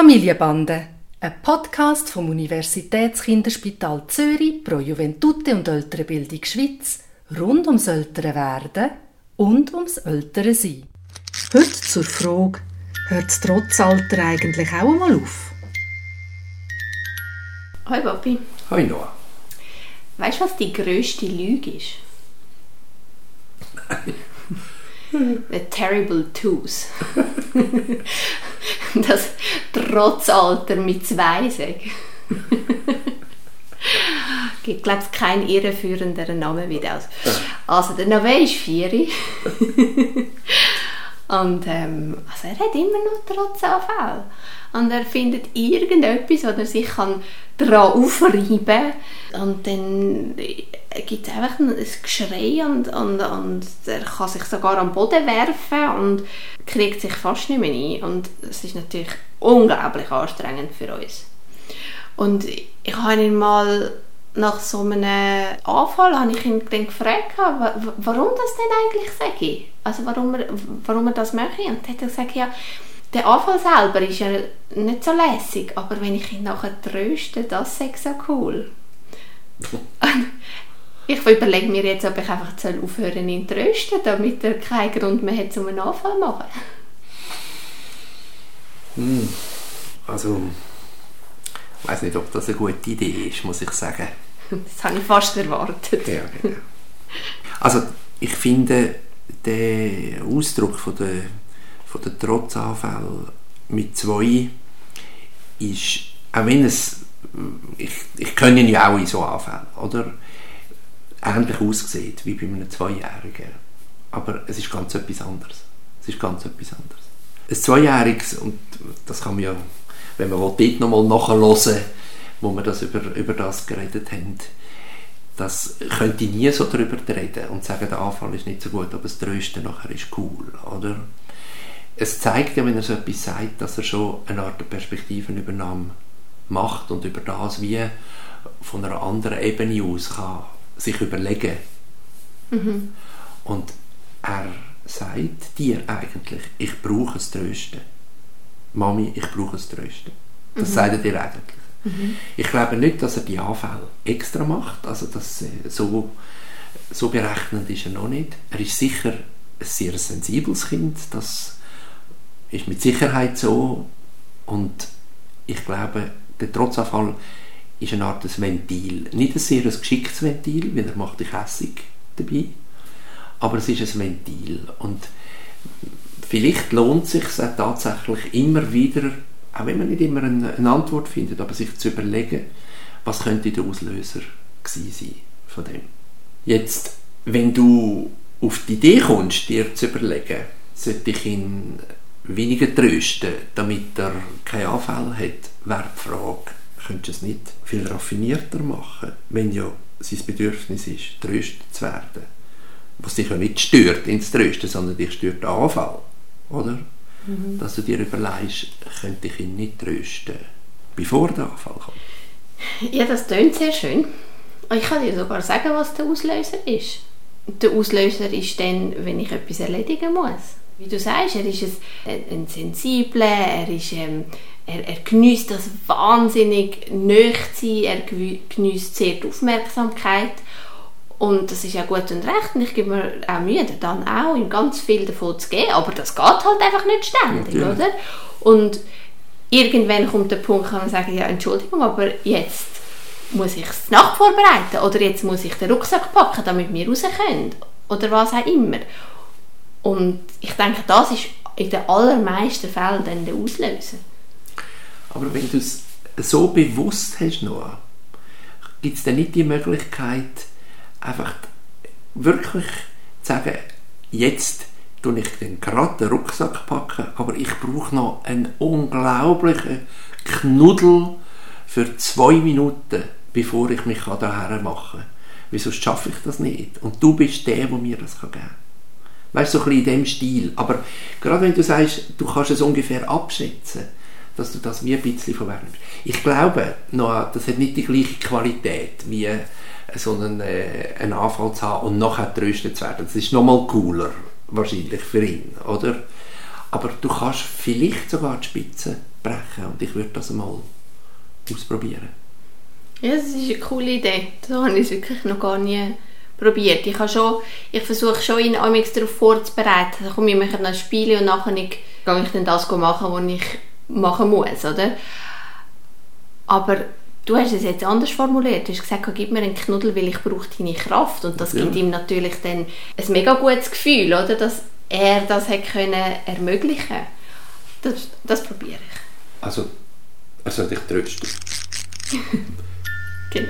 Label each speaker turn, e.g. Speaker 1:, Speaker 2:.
Speaker 1: Familienbande, ein Podcast vom Universitätskinderspital Zürich pro Juventute und ältere Bildung Schweiz rund ums ältere Werden und ums ältere Sein. Heute zur Frage, hört das Trotzalter eigentlich auch einmal auf?
Speaker 2: Hoi Papi.
Speaker 3: Hoi Noah.
Speaker 2: Weißt du, was die grösste Lüge ist? The Terrible Twos. das Trotzalter mit zwei sagen. Ich glaube, es keinen irreführenderen Namen wie das. Also, der Nave ist vier. Und ähm, also er hat immer noch Trotzanfälle. Und er findet irgendetwas, wo er sich daran aufreiben kann. Und dann gibt es einfach ein Geschrei und, und, und er kann sich sogar am Boden werfen und kriegt sich fast nicht mehr ein. Und es ist natürlich unglaublich anstrengend für uns. Und ich habe ihn mal nach so einem Anfall habe ich ihn dann gefragt, warum das denn eigentlich sage. Also warum er, warum er das möchte. Und dann hat er gesagt, ja, der Anfall selber ist ja nicht so lässig, aber wenn ich ihn nachher tröste, das ist so cool. ich überlege mir jetzt, ob ich einfach aufhören ihn zu trösten, damit er keinen Grund mehr hat, um einen Anfall zu machen.
Speaker 3: Hm. Also, ich weiß nicht, ob das eine gute Idee ist, muss ich sagen.
Speaker 2: Das habe ich fast erwartet.
Speaker 3: Ja, genau. Also, ich finde, der Ausdruck von der, von der Trotzanfälle mit zwei ist, auch wenn es, ich, ich kenne ihn ja auch in so Anfällen, oder? Ähnlich aussieht wie bei einem Zweijährigen. Aber es ist ganz etwas anderes. Es ist ganz etwas anderes. Ein Zweijähriges, und das kann man ja, wenn man will, dort nochmal nachhören wo wir das über, über das geredet haben, das könnte ich nie so darüber reden und sagen, der Anfall ist nicht so gut, aber das Trösten nachher ist cool, oder? Es zeigt ja, wenn er so etwas sagt, dass er schon eine Art Perspektivenübernahme macht und über das wie von einer anderen Ebene aus kann sich überlegen. Mhm. Und er sagt dir eigentlich, ich brauche es Trösten. Mami, ich brauche es Trösten. Das mhm. sagt er dir eigentlich. Mhm. Ich glaube nicht, dass er die Anfälle extra macht. Also das, äh, so, so berechnend ist er noch nicht. Er ist sicher ein sehr sensibles Kind. Das ist mit Sicherheit so. Und ich glaube, der Trotzanfall ist eine Art Ventil. Nicht ein sehr geschicktes Ventil, weil er macht dich hässig dabei. Aber es ist ein Ventil. Und vielleicht lohnt es sich tatsächlich immer wieder auch wenn man nicht immer eine, Antwort findet, aber sich zu überlegen, was könnte der Auslöser gewesen sein von dem. Jetzt, wenn du auf die Idee kommst, dir zu überlegen, sollte ich ihn weniger trösten, damit er keine Anfälle hat, wäre die Frage, könntest du es nicht viel raffinierter machen, wenn ja sein Bedürfnis ist, tröstet zu werden. Was dich ja nicht stört ins Trösten, sondern dich stört der Anfall, oder? mhm. dass du dir überlegst, könnte ich ihn nicht trösten, bevor der Anfall kommt.
Speaker 2: Ja, das klingt sehr schön. Ich kann dir sogar sagen, was der Auslöser ist. Der Auslöser ist dann, wenn ich etwas erledigen muss. Wie du sagst, er ist ein, ein Sensibler, er, ist, ähm, er, er genießt das wahnsinnig nöch sein, er genießt sehr die Aufmerksamkeit und das ist ja gut und recht und ich gebe mir auch Mühe, dann auch ihm ganz viel davon zu geben, aber das geht halt einfach nicht ständig, ja, oder? Und irgendwann kommt der Punkt, wo man sagen, ja Entschuldigung, aber jetzt muss ich die Nacht vorbereiten oder jetzt muss ich den Rucksack packen, damit wir raus können oder was auch immer. Und ich denke, das ist in den allermeisten Fällen dann der Auslöser.
Speaker 3: Aber wenn du es so bewusst hast, Noah, gibt es dann nicht die Möglichkeit, einfach wirklich zu sagen, jetzt tue ich den gerade den Rucksack packen, aber ich brauche noch einen unglaublichen Knuddel für zwei Minuten, bevor ich mich daher machen kann. Wieso schaffe ich das nicht? Und du bist der, der mir das geben kann. Weißt du, so ein bisschen in dem Stil. Aber gerade wenn du sagst, du kannst es ungefähr abschätzen, dass du das wie ein bisschen verwärmst. Ich glaube, noch, das hat nicht die gleiche Qualität wie so einen, äh, einen Anfall zu haben und nachher tröstet zu werden. Das ist nochmal cooler, wahrscheinlich für ihn, oder? Aber du kannst vielleicht sogar die Spitze auszubrechen. Und ich würde das mal ausprobieren.
Speaker 2: Ja, das ist eine coole Idee. So habe ich es wirklich noch gar nie probiert. Ich, habe schon, ich versuche schon, ihn darauf vorzubereiten. Dann komme ich mich an Spiele und nachher gehe ich dann das machen, was ich machen muss, oder? Aber du hast es jetzt anders formuliert. Du hast gesagt, gib mir einen Knuddel, weil ich brauche deine Kraft. Und das ja. gibt ihm natürlich dann ein mega gutes Gefühl, oder? Dass er das hat können ermöglichen Das, das probiere ich.
Speaker 3: Also, soll dich trösten.
Speaker 2: genau.